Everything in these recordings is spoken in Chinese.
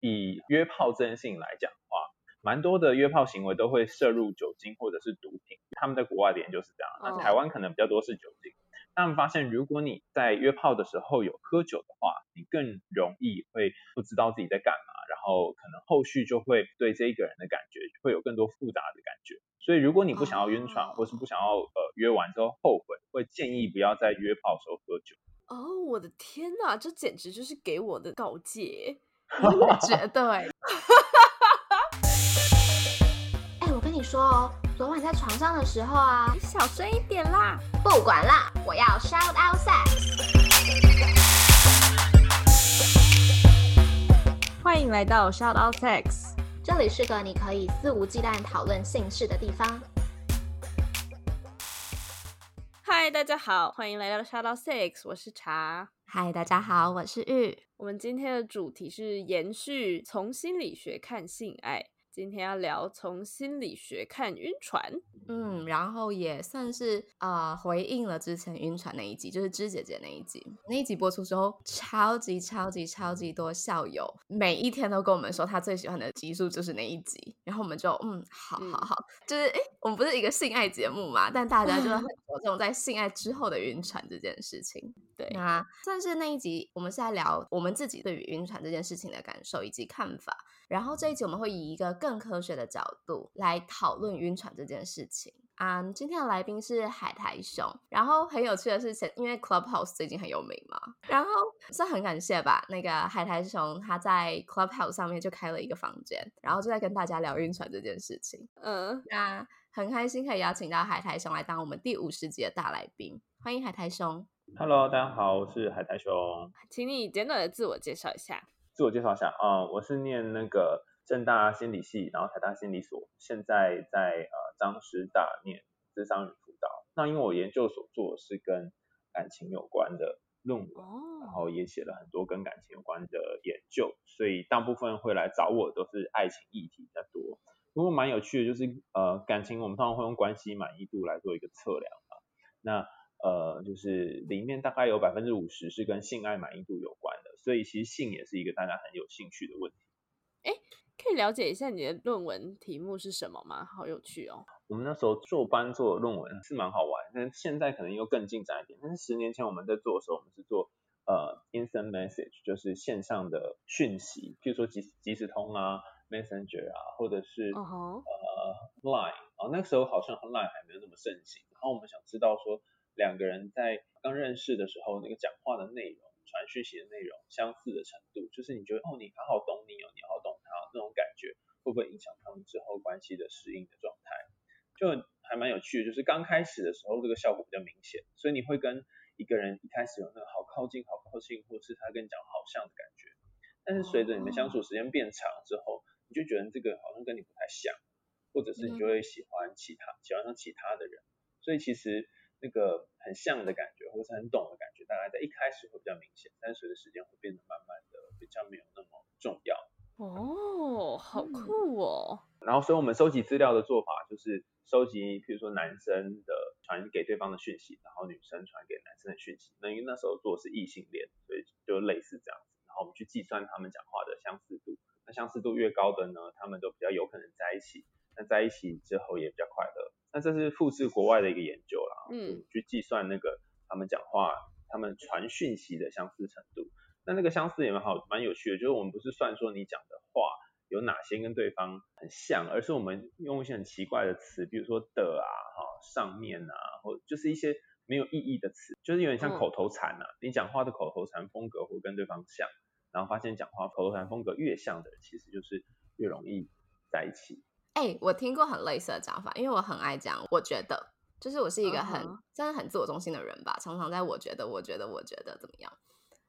以约炮这件事情来讲的话，蛮多的约炮行为都会摄入酒精或者是毒品。他们在国外的研究是这样，那台湾可能比较多是酒精。他们发现，如果你在约炮的时候有喝酒的话，你更容易会不知道自己在干嘛，然后可能后续就会对这一个人的感觉会有更多复杂的感觉。所以，如果你不想要晕船，或是不想要呃约完之后后悔，会建议不要在约炮的时候喝酒。哦，我的天哪，这简直就是给我的告诫！我觉得，哎，我跟你说哦，昨晚在床上的时候啊，你小声一点啦。不管啦，我要 shout out sex。欢迎来到 shout out sex，这里是个你可以肆无忌惮讨论性事的地方。嗨，大家好，欢迎来到 shout out sex，我是茶。嗨，大家好，我是玉。我们今天的主题是延续从心理学看性爱。今天要聊从心理学看晕船，嗯，然后也算是啊回应了之前晕船那一集，就是芝姐姐那一集。那一集播出之后，超级超级超级多校友每一天都跟我们说他最喜欢的集数就是那一集，然后我们就嗯，好好好，就是哎，我们不是一个性爱节目嘛，但大家就是很 着重在性爱之后的晕船这件事情。对，那算是那一集，我们是在聊我们自己对于晕船这件事情的感受以及看法。然后这一集我们会以一个更科学的角度来讨论晕船这件事情。嗯，今天的来宾是海苔熊。然后很有趣的是，因为 Clubhouse 最近很有名嘛，然后算很感谢吧。那个海苔熊他在 Clubhouse 上面就开了一个房间，然后就在跟大家聊晕船这件事情。嗯，那很开心可以邀请到海苔熊来当我们第五十集的大来宾。欢迎海苔熊。Hello，大家好，我是海苔熊。请你简短的自我介绍一下。自我介绍一下啊，我是念那个正大心理系，然后台大心理所，现在在呃张师大念智商与辅导。那因为我研究所做的是跟感情有关的论文，然后也写了很多跟感情有关的研究，所以大部分会来找我都是爱情议题比较多。不过蛮有趣的，就是呃感情我们通常会用关系满意度来做一个测量嘛。那呃就是里面大概有百分之五十是跟性爱满意度有关的。所以其实性也是一个大家很有兴趣的问题。哎，可以了解一下你的论文题目是什么吗？好有趣哦。我们那时候做班做的论文是蛮好玩，但现在可能又更进展一点。但是十年前我们在做的时候，我们是做呃 instant message，就是线上的讯息，譬如说即即时通啊，messenger 啊，或者是呃 line 啊，那个时候好像 line 还没有那么盛行。然后我们想知道说两个人在刚认识的时候那个讲话的内容。传讯息的内容相似的程度，就是你觉得哦，你好好懂你哦，你好懂他那种感觉，会不会影响他们之后关系的适应的状态？就还蛮有趣的，就是刚开始的时候这个效果比较明显，所以你会跟一个人一开始有那个好靠近、好靠近，或是他跟你讲好像的感觉，但是随着你们相处时间变长之后，你就觉得这个好像跟你不太像，或者是你就会喜欢其他，喜欢上其他的人，所以其实。那个很像的感觉，或是很懂的感觉，大概在一开始会比较明显，但随着时间会变得慢慢的比较没有那么重要。哦，好酷哦！然后，所以我们收集资料的做法就是收集，譬如说男生的传给对方的讯息，然后女生传给男生的讯息。那因为那时候做的是异性恋，所以就类似这样子。然后我们去计算他们讲话的相似度，那相似度越高的呢，他们都比较有可能在一起。那在一起之后也比较快乐。那这是复制国外的一个研究啦，嗯，去计算那个他们讲话、他们传讯息的相似程度。那那个相似也蛮好，蛮有趣的，就是我们不是算说你讲的话有哪些跟对方很像，而是我们用一些很奇怪的词，比如说的啊、哈、上面啊，或就是一些没有意义的词，就是有点像口头禅啊。你讲话的口头禅风格会跟对方像，然后发现讲话口头禅风格越像的，其实就是越容易在一起。哎，我听过很类似的讲法，因为我很爱讲，我觉得就是我是一个很真的很自我中心的人吧，常常在我觉得，我觉得，我觉得怎么样。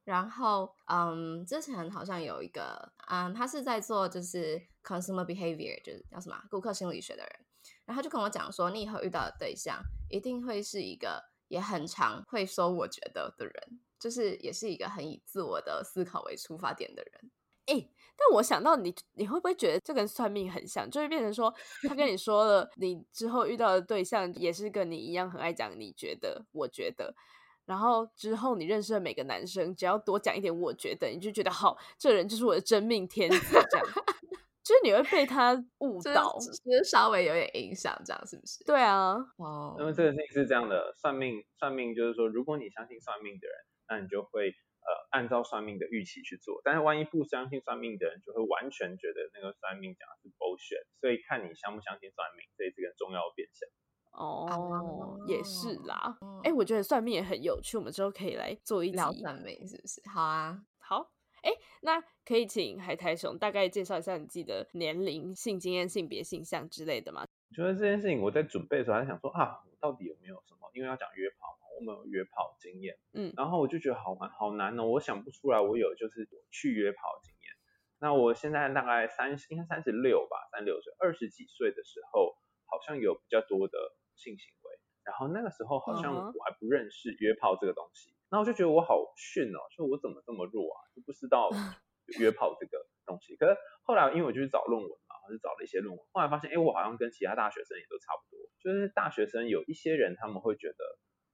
然后，嗯，之前好像有一个，嗯，他是在做就是 consumer behavior，就是叫什么顾客心理学的人，然后就跟我讲说，你以后遇到的对象一定会是一个也很常会说我觉得的人，就是也是一个很以自我的思考为出发点的人。哎。但我想到你，你会不会觉得这跟算命很像？就会变成说，他跟你说了，你之后遇到的对象也是跟你一样很爱讲，你觉得，我觉得，然后之后你认识的每个男生，只要多讲一点，我觉得你就觉得好，这人就是我的真命天子，这样，就是你会被他误就是导。就是稍微有点影响，这样是不是？对啊，哦因为这个事情是这样的，算命算命就是说，如果你相信算命的人，那你就会呃按照算命的预期去做。但是万一不相信算命的人，就会完全觉得那个算命讲的是 bullshit。所以看你相不相信算命，这也是个重要的变现。哦，也是啦。哦哎、我觉得算命也很有趣，我们之后可以来做一集聊算命是不是？好啊，好，哎，那可以请海苔熊大概介绍一下你自己的年龄、性经验、性别性向之类的吗？我觉得这件事情我在准备的时候，还在想说啊，我到底有没有什么？因为要讲约炮嘛，我们有约炮经验，嗯。然后我就觉得好难好难哦，我想不出来我有就是去约炮经验。那我现在大概三十，应该三十六吧，三六岁，二十几岁的时候，好像有比较多的性行为，然后那个时候好像我还不认识约炮这个东西，那我就觉得我好逊哦，就我怎么这么弱啊，就不知道 约炮这个东西。可是后来因为我就去找论文嘛，我就找了一些论文，后来发现，哎，我好像跟其他大学生也都差不多，就是大学生有一些人他们会觉得，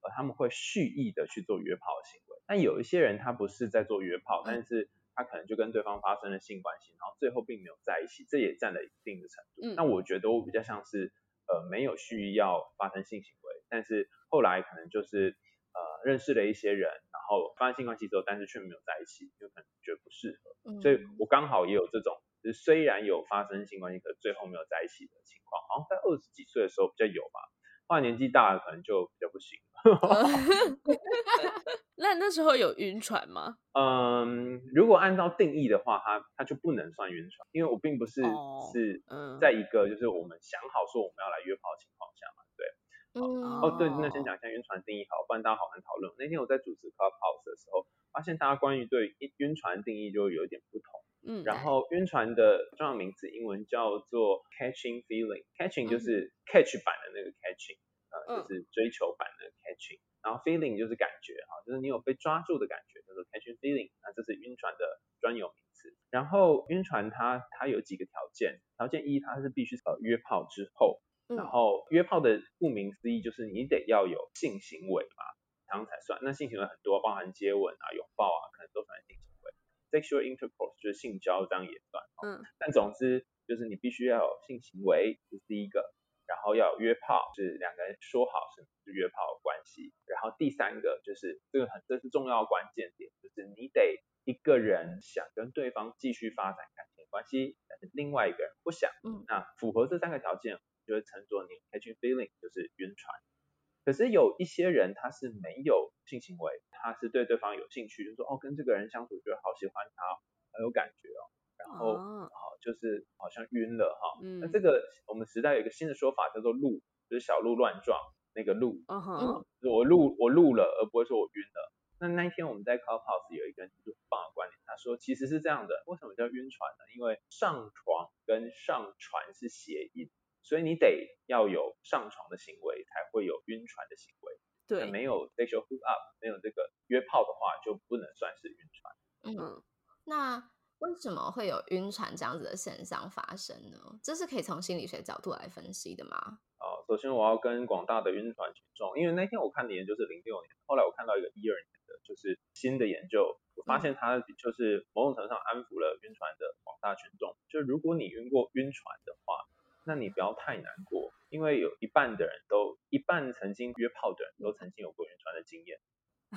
呃，他们会蓄意的去做约炮的行为，但有一些人他不是在做约炮，但是他可能就跟对方发生了性关系，然后最后并没有在一起，这也占了一定的程度。嗯那我觉得我比较像是呃没有蓄意要发生性行为，但是后来可能就是呃认识了一些人，然后发生性关系之后，但是却没有在一起，就可能觉得不适合。嗯所以我刚好也有这种，就是虽然有发生性关系，可是最后没有在一起的情况，好像在二十几岁的时候比较有吧，后来年纪大了可能就比较不行。那那时候有晕船吗？嗯，如果按照定义的话，它它就不能算晕船，因为我并不是、哦是嗯在一个就是我们想好说我们要来约炮的情况下嘛，对。嗯哦，对，那先讲一下晕船定义好，不然大家好难讨论。那天我在主持 Clubhouse 的时候，发现大家关于对晕晕船定义就有一点不同。嗯，然后晕船的重要名词英文叫做 catching feeling，catching 就嗯是 catch 版的那个 catching，就是追求版的 catching，然后 feeling 就是感觉哈，就是你有被抓住的感觉，叫做 catching feeling，那这是晕船的专有名词。然后晕船它它有几个条件，条件一它是必须呃约炮之后，然嗯后约炮的顾名思义就是你得要有性行为嘛，这样才算。那性行为很多，包含接吻啊、拥抱啊，可能都算性行为。Sexual intercourse 就是性交，这样也算。哦嗯但总之就是你必须要有性行为，这是第一个，然后要有约炮，是两个人说好是是约炮的关系。然后第三个就是这个很这是重要的关键点，就是你得一个人想跟对方继续发展感情关系，但是另外一个人不想。嗯那符合这三个条件，就会称作你 catching feeling，就是晕船。可是有一些人他是没有性行为，他是对对方有兴趣，就说哦跟这个人相处觉得好喜欢他，很有感觉哦，然后哦好就是好像晕了哈。嗯那这个我们时代有一个新的说法叫做路，就是小鹿乱撞那个路，嗯哼，就是我路我路了，而不会说我晕了。那那一天我们在 Clubhouse 有一个人提出很棒的观点，他说其实是这样的，为什么叫晕船呢？因为上床跟上船是谐音，所以你得要有上床的行为，才会有晕船的行为。对，没有 sexual hook up，没有这个约炮的话，就不能算是晕船。嗯，嗯那为什么会有晕船这样子的现象发生呢？这是可以从心理学角度来分析的吗？哦，首先我要跟广大的晕船群众，因为那天我看的研究是零六年，后来我看到一个一二年的，就是新的研究，我发现它就是某种程度上安抚了晕船的广大群众。就如果你晕过晕船的话，那你不要太难过，因为有一半的人都，一半曾经约炮的人都曾经有过晕船的经验，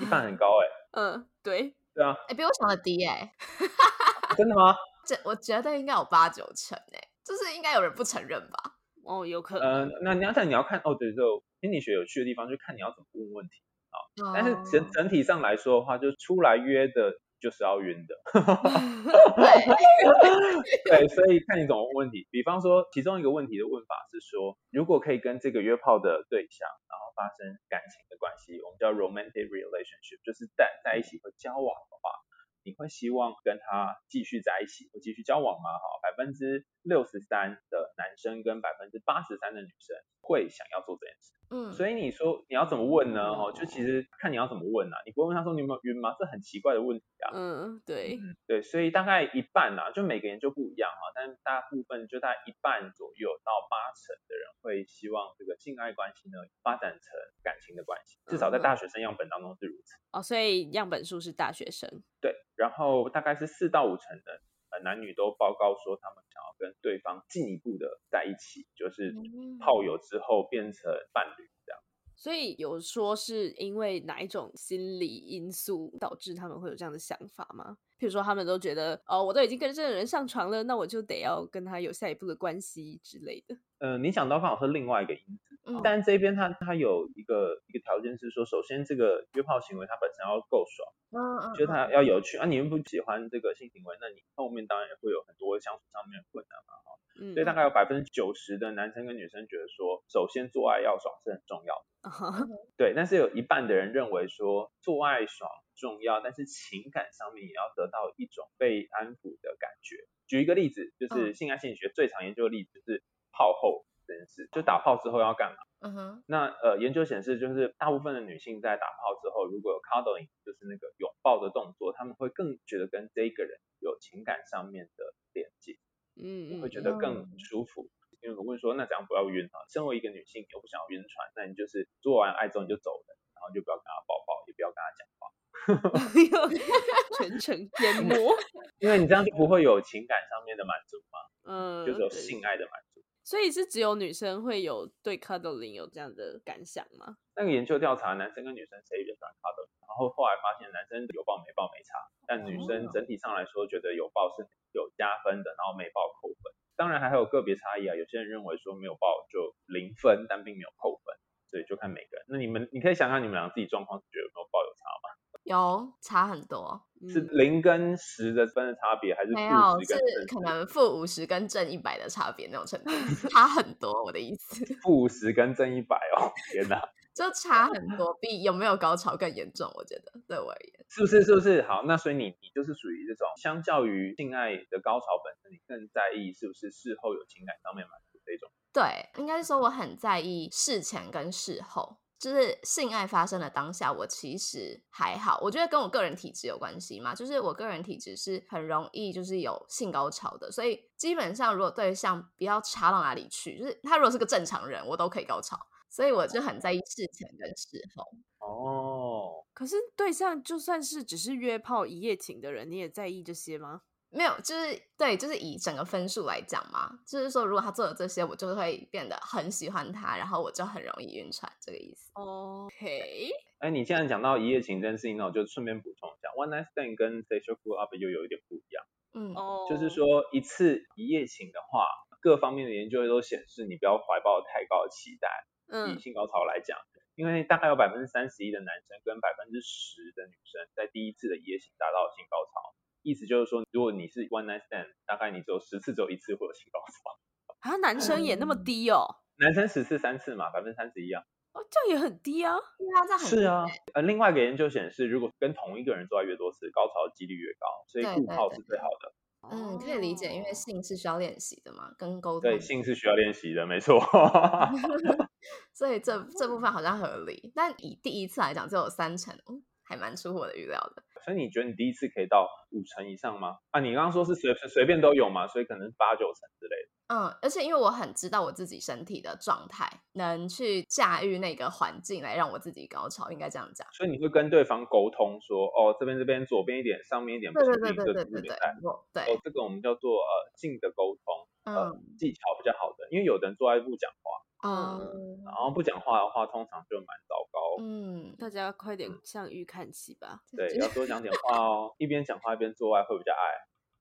一半很高哎、嗯，对，对啊，哎、比我想的低哎、真的吗？这我觉得应该有八九成哎、就是应该有人不承认吧？哦，有可呃能，，那你要看你要看哦，对，就心理学有趣的地方，就看你要怎么问问题啊。但是哦整整体上来说的话，就出来约的就是要晕的。对，所以看你怎么问问题。比方说，其中一个问题的问法是说，如果可以跟这个约炮的对象，然后发生感情的关系，我们叫 romantic relationship，就是在在一起和交往的话，你会希望跟他继续在一起，或继续交往吗？哈，百分之六十三的男生跟百分之八十三的女生会想要做这件事。嗯，所以你说你要怎么问呢？哦，就其实看你要怎么问啊，你不会问他说你有没有晕吗？这很奇怪的问题啊。嗯，对，对，所以大概一半啊，就每个人就不一样哈，但大部分就大概一半左右到八成的人会希望这个性爱关系呢发展成感情的关系，至少在大学生样本当中是如此。哦，所以样本数是大学生。对，然后大概是四到五成的呃男女都报告说他们想要跟对方进一步的在一起，就是嗯炮友之后变成伴侣这样。所以有说是因为哪一种心理因素导致他们会有这样的想法吗？譬如说他们都觉得哦，我都已经跟这个人上床了，那我就得要跟他有下一步的关系之类的。呃，你想到刚好是另外一个因子，嗯但这边他他有一个一个条件是说，首先这个约炮行为它本身要够爽。嗯嗯，就是他要有趣啊，你又不喜欢这个性行为，那你后面当然也会有很多相处上面的困难嘛。嗯，所以大概有百分之九十的男生跟女生觉得说，首先做爱要爽是很重要的，啊对。但是有一半的人认为说，做爱爽重要，但是情感上面也要得到一种被安抚的感觉。举一个例子，就是嗯性爱心理学最常研究的例子就是炮后这件事，就打炮之后要干嘛？嗯哼，那呃，研究显示，就是大部分的女性在打炮之后，如果有 cuddling，就是那个拥抱的动作，她们会更觉得跟这个人有情感上面的连接，嗯嗯，会觉得更舒服。因为我问说，那怎样不要晕啊？身为一个女性，你又不想要晕船，那你就是做完爱之后你就走人，然后就不要跟她抱抱，也不要跟她讲话 全程淹没。因为你这样就不会有情感上面的满足嘛，嗯，就是有性爱的满足。所以是只有女生会有对 cuddling 有这样的感想吗？那个研究调查，男生跟女生谁比较喜欢 cuddling，然后后来发现男生有抱没抱没差，但女生哦整体上来说觉得有抱是有加分的，然后没抱扣分。当然还有个别差异啊，有些人认为说没有抱就零分，但并没有扣分，所以就看每个人。那你们你可以想想你们俩自己状况，觉得有没有抱有差吗？有差很多，是嗯零跟十的分的差别，还是没有是？可能负五十跟正一百的差别那种程度，差很多。我的意思 负五十跟正一百哦，天哪！就差很多，比有没有高潮更严重。我觉得对我而言，是不是？是不是？好，那所以你你就是属于这种，相较于性爱的高潮本身，你更在意是不是事后有情感上面满足这种。对，应该是说我很在意事前跟事后。就是性爱发生的当下，我其实还好，我觉得跟我个人体质有关系嘛。就是我个人体质是很容易就是有性高潮的，所以基本上如果对象不要差到哪里去，就是他如果是个正常人，我都可以高潮。所以我就很在意事前跟事后。哦，可是对象就算是只是约炮一夜情的人，你也在意这些吗？没有，就是对，就是以整个分数来讲嘛，就是说如果他做了这些，我就会变得很喜欢他，然后我就很容易晕船，这个意思。OK，哎，你既然讲到一夜情这件事情，那我就顺便补充一下，one night stand 跟 sexual cool up 又有一点不一样，嗯，哦，就是。说一次一夜情的话，各方面的研究都显示，你不要怀抱太高的期待，嗯以嗯，性高潮来讲，因为大概有百分之三十一的男生跟百分之十的女生在第一次的一夜情达到性高潮，意思就是说，如果你是 one night stand，大概你只有十次只有一次会有性高潮，啊，男生也那么嗯低哦，男生十次三次嘛，百分之三十一啊。哦，这样也很低啊。对啊，这样很是啊呃，另外一个研究显示，如果跟同一个人做爱越多次，高潮的几率越高，所以对对对固炮是最好的。嗯，可以理解，因为哦性是需要练习的嘛，跟沟通对，，性是需要练习的，没错。所以这这部分好像合理。但以第一次来讲，只有三成，嗯还蛮出乎我的预料的。所以你觉得你第一次可以到五成以上吗？啊，你刚刚说是随随随便都有嘛，所以可能八九成之类的。嗯，而且因为我很知道我自己身体的状态，能去驾驭那个环境来让我自己高潮，应该这样讲。所以你会跟对方沟通说，哦，这边这边左边一点，上面一点不对行，对对对对另一个对对对，哦，这个我们叫做呃性的沟通，呃嗯技巧比较好的，因为有的人坐在不讲话，嗯然后不讲话的话，通常就蛮糟糕。嗯，大家快点向预看齐吧。对，要多讲点话哦，一边讲话一边做爱会比较爱。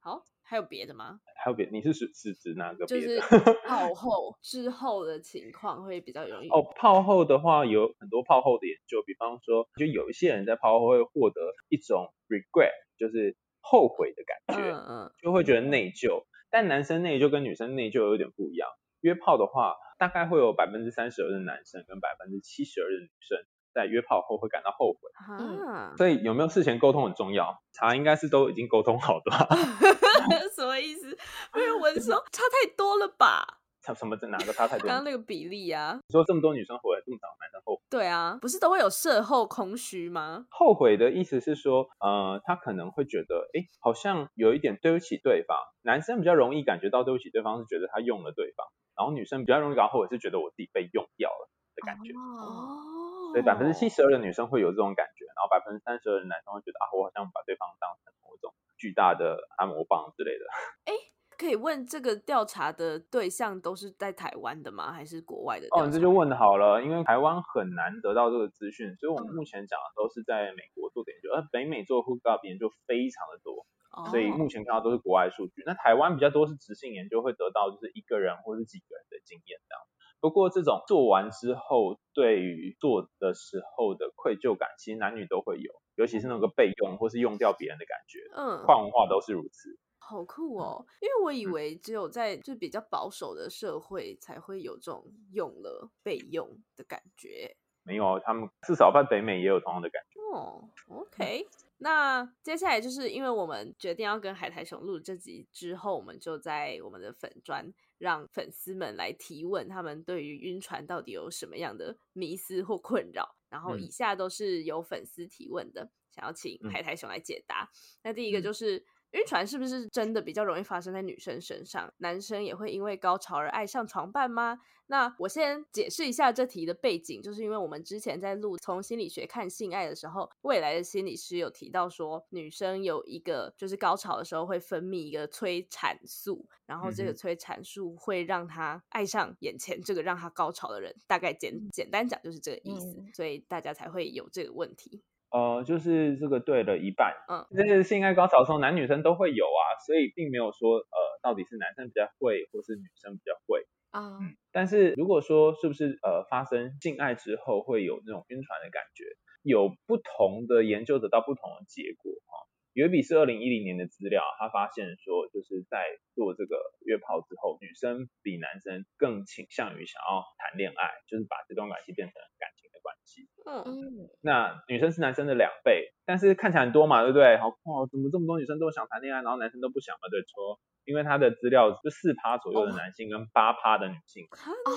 好，还有别的吗？还有别，你是指是指哪个？就是 泡后之后的情况会比较容易哦，泡后的话有很多泡后的研究，比方说，就有一些人在泡后会获得一种 regret，就是后悔的感觉，嗯嗯，就会觉得内疚。但男生内疚跟女生内疚有点不一样。约炮的话，大概会有百分之三十二的男生跟百分之七十二的女生在约炮后会感到后悔。啊，所以有没有事前沟通很重要，查应该是都已经沟通好的吧。什么意思？没有文说 差太多了吧？差什么哪个差太多？刚刚那个比例啊，你说这么多女生回来，这么少男生后悔？对啊，不是都会有事后空虚吗？后悔的意思是说，呃，他可能会觉得，哎，好像有一点对不起对方。男生比较容易感觉到对不起对方，是觉得他用了对方，然后女生比较容易感到后悔，是觉得我自己被用掉了的感觉。哦，所以百分之七十二的女生会有这种感觉，然后百分之三十二的男生会觉得啊，我好像把对方当成某种巨大的按摩棒之类的。哎，可以问这个调查的对象都是在台湾的吗？还是国外的？哦，这就问的好了，因为台湾很难得到这个资讯，所以我们目前讲的都是在美国做的研究，而北美做 up 研究非常的多，所以目前看到都是国外数据。那台湾比较多是直性研究，会得到就是一个人或是几个人的经验这样。不过这种做完之后，对于做的时候的愧疚感，其实男女都会有，尤其是那个被用或是用掉别人的感觉。嗯，跨文化都是如此。好酷哦！因为我以为只有在就比较保守的社会才会有这种用了被用的感觉。没有，他们至少在北美也有同样的感觉。哦，OK。那接下来就是因为我们决定要跟海苔熊录这集之后，我们就在我们的粉砖让粉丝们来提问，他们对于晕船到底有什么样的迷思或困扰。然后以下都是有粉丝提问的，想要请海苔熊来解答。那第一个就是。晕船是不是真的比较容易发生在女生身上？男生也会因为高潮而爱上床伴吗？那我先解释一下这题的背景，就是因为我们之前在录从心理学看性爱的时候，未来的心理师有提到说，女生有一个就是高潮的时候会分泌一个催产素，然后这个催产素会让她爱上眼前这个让她高潮的人。大概简简单讲就是这个意思，所以大家才会有这个问题。呃，就是这个对了一半，嗯，这是性爱高潮的时候，男女生都会有啊，所以并没有说呃，到底是男生比较会，或是女生比较会啊。但是如果说是不是呃发生性爱之后会有那种晕船的感觉，有不同的研究得到不同的结果哈。有一笔是二零一零年的资料，他发现说就是在做这个约炮之后，女生比男生更倾向于想要谈恋爱，就是把这段关系变成感情的关系。嗯，那女生是男生的两倍，但是看起来很多嘛，对不对？好哇，怎么这么多女生都想谈恋爱，然后男生都不想嘛？对，错。因为他的资料就四趴左右的男性跟八趴的女性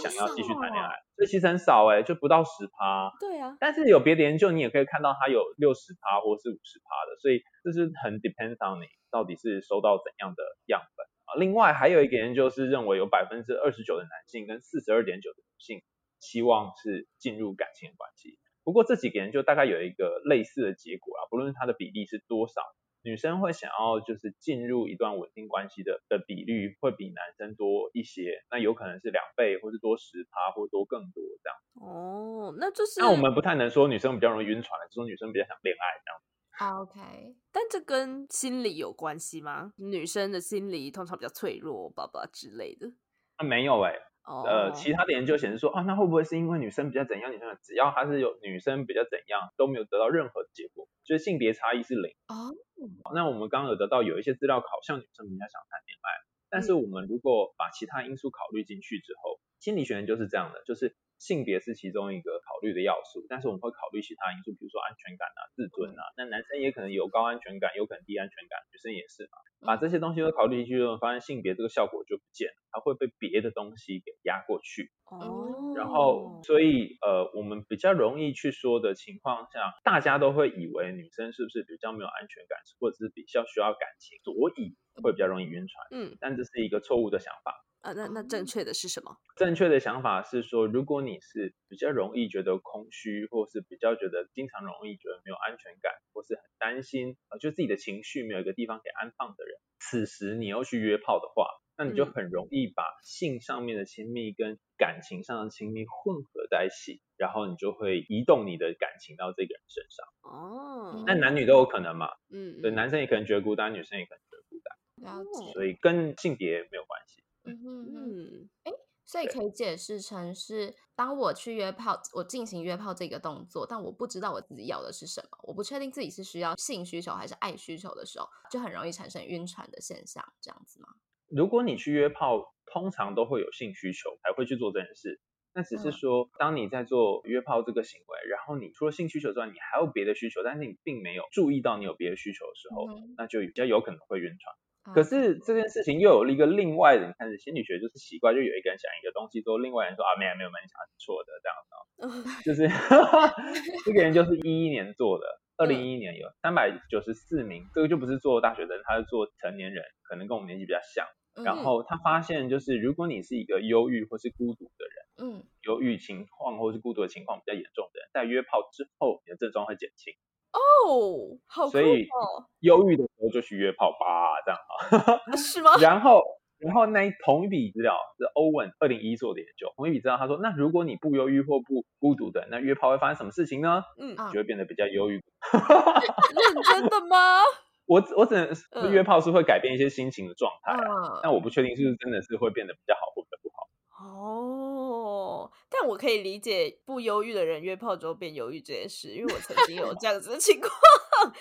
想要继续谈恋爱，所以其实很少哎，就不到十趴。对啊。但是有别的研究，你也可以看到他有六十趴或是五十趴的，所以这是很 depends on 你到底是收到怎样的样本啊。另外还有一个研究是认为有百分之二十九的男性跟四十二点九的女性期望是进入感情的关系。不过这几个研究大概有一个类似的结果啊，不论它的比例是多少，女生会想要就是进入一段稳定关系的的比率会比男生多一些，那有可能是两倍，或是多十趴，或多更多这样。哦，那就是那我们不太能说女生比较容易晕船，只说女生比较想恋爱这样。OK，但这跟心理有关系吗？女生的心理通常比较脆弱，爸爸之类的。啊，没有哎。呃，其他的研究显示说，啊，那会不会是因为女生比较怎样？女生只要她是有女生比较怎样，都没有得到任何的结果，就是性别差异是零。哦，那我们刚刚有得到有一些资料，考像女生比较想谈恋爱，但是我们如果把其他因素考虑进去之后，心理学人就是这样的，就是。性别是其中一个考虑的要素，但是我们会考虑其他因素，比如说安全感啊、自尊啊。那男生也可能有高安全感，有可能低安全感，女生也是嘛。把这些东西都考虑进去之后，发现性别这个效果就不见了，它会被别的东西给压过去。哦。然后，所以呃，我们比较容易去说的情况下，大家都会以为女生是不是比较没有安全感，或者是比较需要感情，所以会比较容易晕船。嗯。但这是一个错误的想法。啊，那那正确的是什么？正确的想法是说，如果你是比较容易觉得空虚，或是比较觉得经常容易觉得没有安全感，或是很担心，呃，就自己的情绪没有一个地方给安放的人，此时你要去约炮的话，那你就很容易把性上面的亲密跟感情上的亲密混合在一起，然后你就会移动你的感情到这个人身上。哦，那男女都有可能嘛？嗯，对，男生也可能觉得孤单，女生也可能觉得孤单，了解。所以跟性别没有关系。嗯嗯，哎，所以可以解释成是，当我去约炮，我进行约炮这个动作，但我不知道我自己要的是什么，我不确定自己是需要性需求还是爱需求的时候，就很容易产生晕船的现象，这样子吗？如果你去约炮，通常都会有性需求才会去做这件事，那只是说，当你在做约炮这个行为，然后你除了性需求之外，你还有别的需求，但是你并没有注意到你有别的需求的时候，那就比较有可能会晕船。可是这件事情又有一个另外的，你看心理学就是奇怪，就有一个人想一个东西之后，另外人说啊没有没有没有，你想的是错的这样子，就是 这个人就是一一年做的，二零一一年有三百九十四名，这个就不是做大学生，他是做成年人，可能跟我们年纪比较像。然。后他发现就是如果你是一个忧郁或是孤独的人，嗯，忧郁情况或是孤独的情况比较严重的人，在约炮之后，你的症状会减轻。哦，好，所以忧郁的时候就去约炮吧，这样哈，是吗？然后，然后那同一笔资料是欧文二零一做的研究，同一笔资料他说，那如果你不忧郁或不孤独的，那约炮会发生什么事情呢？嗯，就会变得比较忧郁。认真的吗？我我只能约炮是会改变一些心情的状态，啊但我不确定是不是真的是会变得比较好或者不好。哦，但我可以理解不忧郁的人约炮之后变忧郁这件事，因为我曾经有这样子的情况。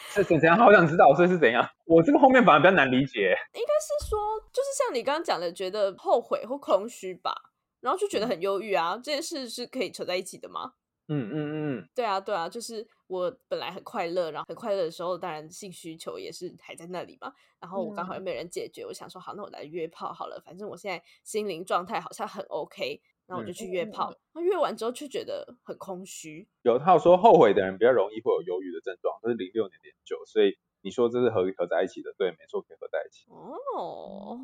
是怎样？好想知道，所以是怎样？我这个后面反而比较难理解。应该是说，就是像你刚刚讲的，觉得后悔或空虚吧，然后就觉得很忧郁啊。这件事是可以扯在一起的吗？嗯嗯嗯，对啊对啊，就是我本来很快乐，然后很快乐的时候，当然性需求也是还在那里嘛。然后我刚好又没人解决，我想说好，那我来约炮好了，反正我现在心灵状态好像很 OK。然后我就去约炮，那约完之后却觉得很空虚。有他有说后悔的人比较容易会有忧郁的症状，这是零六年研究，所以你说这是合合在一起的，对，没错，可以合在一起。哦，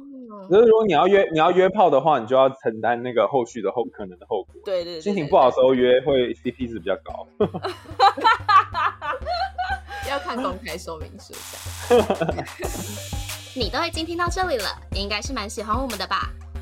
可是如果你要约你要约炮的话，你就要承担那个后续的后可能的后果。对对，心情不好的时候约会 CP 值比较高。要看公开说明书。你都已经听到这里了，应该是蛮喜欢我们的吧？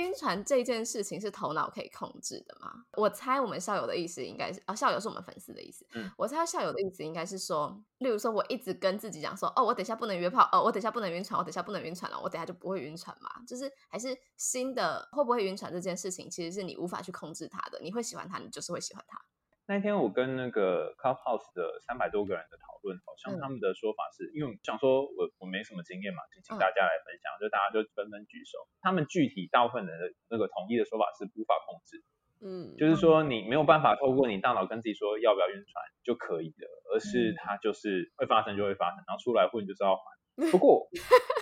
晕船这件事情是头脑可以控制的吗？我猜我们校友的意思应该是，啊，校友是我们粉丝的意思。嗯，我猜校友的意思应该是说，例如说我一直跟自己讲说，哦，我等下不能约炮，哦，我等下不能晕船，我等下不能晕船了，我等下就不会晕船嘛。就是还是新的会不会晕船这件事情，其实是你无法去控制它的。你会喜欢他，你就是会喜欢他。那天我跟那个 Clubhouse 的三百多个人的讨论，好像他们的说法是，因为想说我我没什么经验嘛，就请大家来分享，就大家就纷纷举手。他们具体大部分的那个统一的说法是无法控制，嗯，就是说你没有办法透过你大脑跟自己说要不要晕船就可以的，而是它就是会发生就会发生，然后出来混就是要还。不过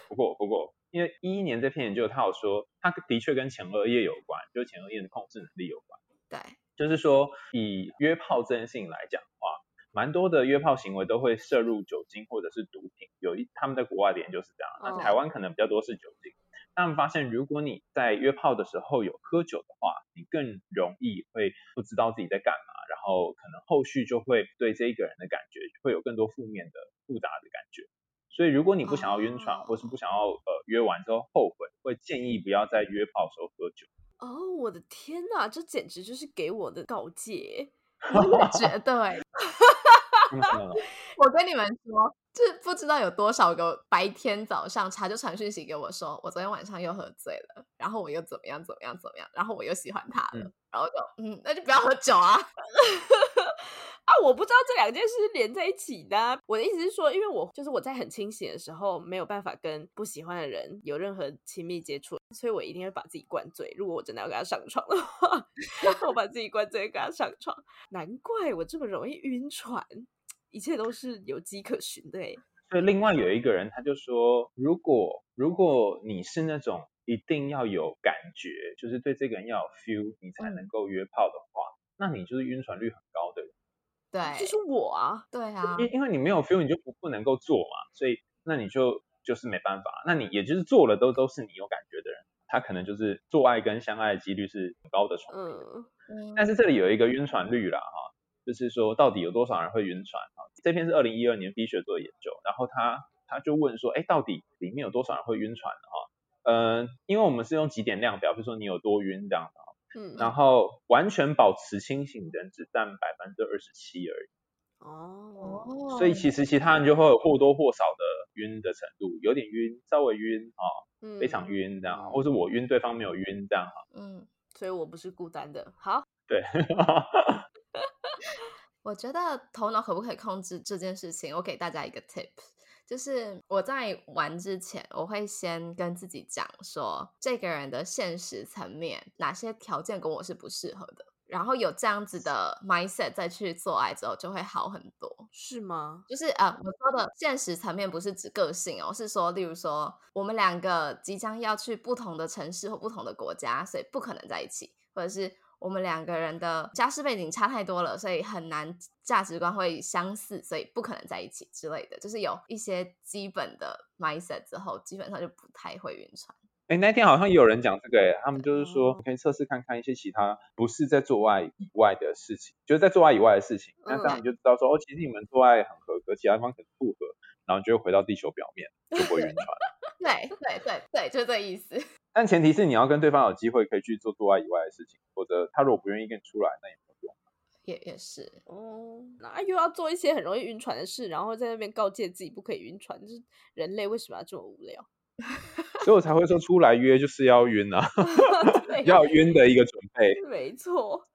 不过不过，因为一一年这篇研究他有说，他的确跟前额叶有关，就是前额叶的控制能力有关。对。就是说，以约炮这件事情来讲的话，蛮多的约炮行为都会摄入酒精或者是毒品。有一他们在国外的研究是这样，那台湾可能比较多是酒精。他们发现，如果你在约炮的时候有喝酒的话，你更容易会不知道自己在干嘛，然后可能后续就会对这一个人的感觉会有更多负面的复杂的感觉。所以，如果你不想要晕船，或是不想要呃约完之后后悔，会建议不要在约炮的时候喝酒。哦，我的天哪，这简直就是给我的告诫！我觉 得哎，我跟你们说，就是不知道有多少个白天早上他就传讯息给我说，我昨天晚上又喝醉了，然后我又怎么样怎么样怎么样，然后我又喜欢他了，然后就嗯，那就不要喝酒啊。啊，我不知道这两件事是连在一起的。我的意思是说，因为我就是我在很清醒的时候，没有办法跟不喜欢的人有任何亲密接触，所以我一定会把自己灌醉。如果我真的要跟他上床的话，我把自己灌醉跟他上床。难怪我这么容易晕船，一切都是有迹可循的。哎，所以另外有一个人他就说，如果如果你是那种一定要有感觉，就是对这个人要有 feel，你才能够约炮的话，那你就是晕船率很高的人。对，就是我啊，对啊，因因为你没有 feel，你就不不能够做嘛，所以那你就就是没办法，那你也就是做了都都是你有感觉的人，他可能就是做爱跟相爱的几率是很高的重叠。嗯嗯。但是这里有一个晕船率啦，哈，就是说到底有多少人会晕船啊？这篇是二零一二年 B 学做的研究，然后他他就问说，哎，到底里面有多少人会晕船的哈？嗯，因为我们是用几点量表，比如说你有多晕这样的。嗯，然后完全保持清醒的人只占百分之二十七而已。哦，所以其实其他人就会有或多或少的晕的程度，有点晕，稍微晕啊、嗯非常晕这样，嗯或是我晕对方没有晕这样哈。嗯，所以我不是孤单的。好，对，我觉得头脑可不可以控制这件事情，我给大家一个 tip，就是我在玩之前，我会先跟自己讲说，这个人的现实层面哪些条件跟我是不适合的，然后有这样子的 mindset 再去做爱之后，就会好很多。是吗？就是呃，我说的现实层面不是指个性哦，是说，例如说，我们两个即将要去不同的城市或不同的国家，所以不可能在一起，或者是我们两个人的家世背景差太多了，所以很难价值观会相似，所以不可能在一起之类的。就是有一些基本的 mindset 之后，基本上就不太会晕船。哎，那天好像也有人讲这个，哎，他们就是说哦可以测试看看一些其他不是在做爱以外的事情，就是在做爱以外的事情，那这样你就知道说，哦，其实你们做爱很合格，其他地方可能不合，然后就会回到地球表面，就不会晕船。对对对对，就这意思。但前提是你要跟对方有机会可以去做做爱以外的事情，否则他如果不愿意跟你出来，那也没有用。也也是，哦，那又要做一些很容易晕船的事，然后在那边告诫自己不可以晕船，就是人类为什么要这么无聊？所以我才会说出来约就是要晕啊，要有晕的一个准备。没错。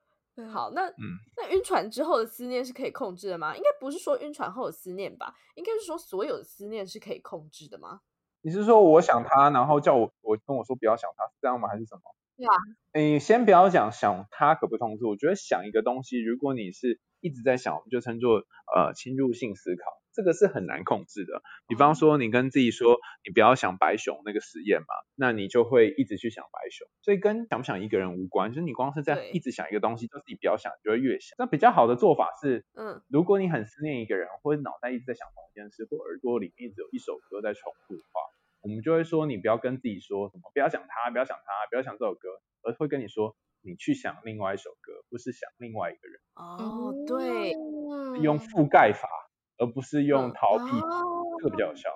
好，那嗯那晕船之后的思念是可以控制的吗？应该不是说晕船后的思念吧，应该是说所有的思念是可以控制的吗？你是说我想他，然后叫我我跟我说不要想他，是这样吗？还是什么？对啊。你先不要讲想他可不通知，我觉得想一个东西，如果你是一直在想，我们就称作呃侵入性思考，这个是很难控制的。比方说你跟自己说你不要想白熊那个实验嘛，那你就会一直去想白熊，所以跟想不想一个人无关，就是你光是在一直想一个东西，就自己不要想，你就会越想。那比较好的做法是，嗯，如果你很思念一个人，或者脑袋一直在想同一件事，或耳朵里面一直有一首歌在重复的话，我们就会说你不要跟自己说什么，不要想他，不要想他，不要想这首歌，而会跟你说你去想另外一首歌，不是想另外一个人，哦，对，嗯用覆盖法，而不是用嗯逃避这个比较有效。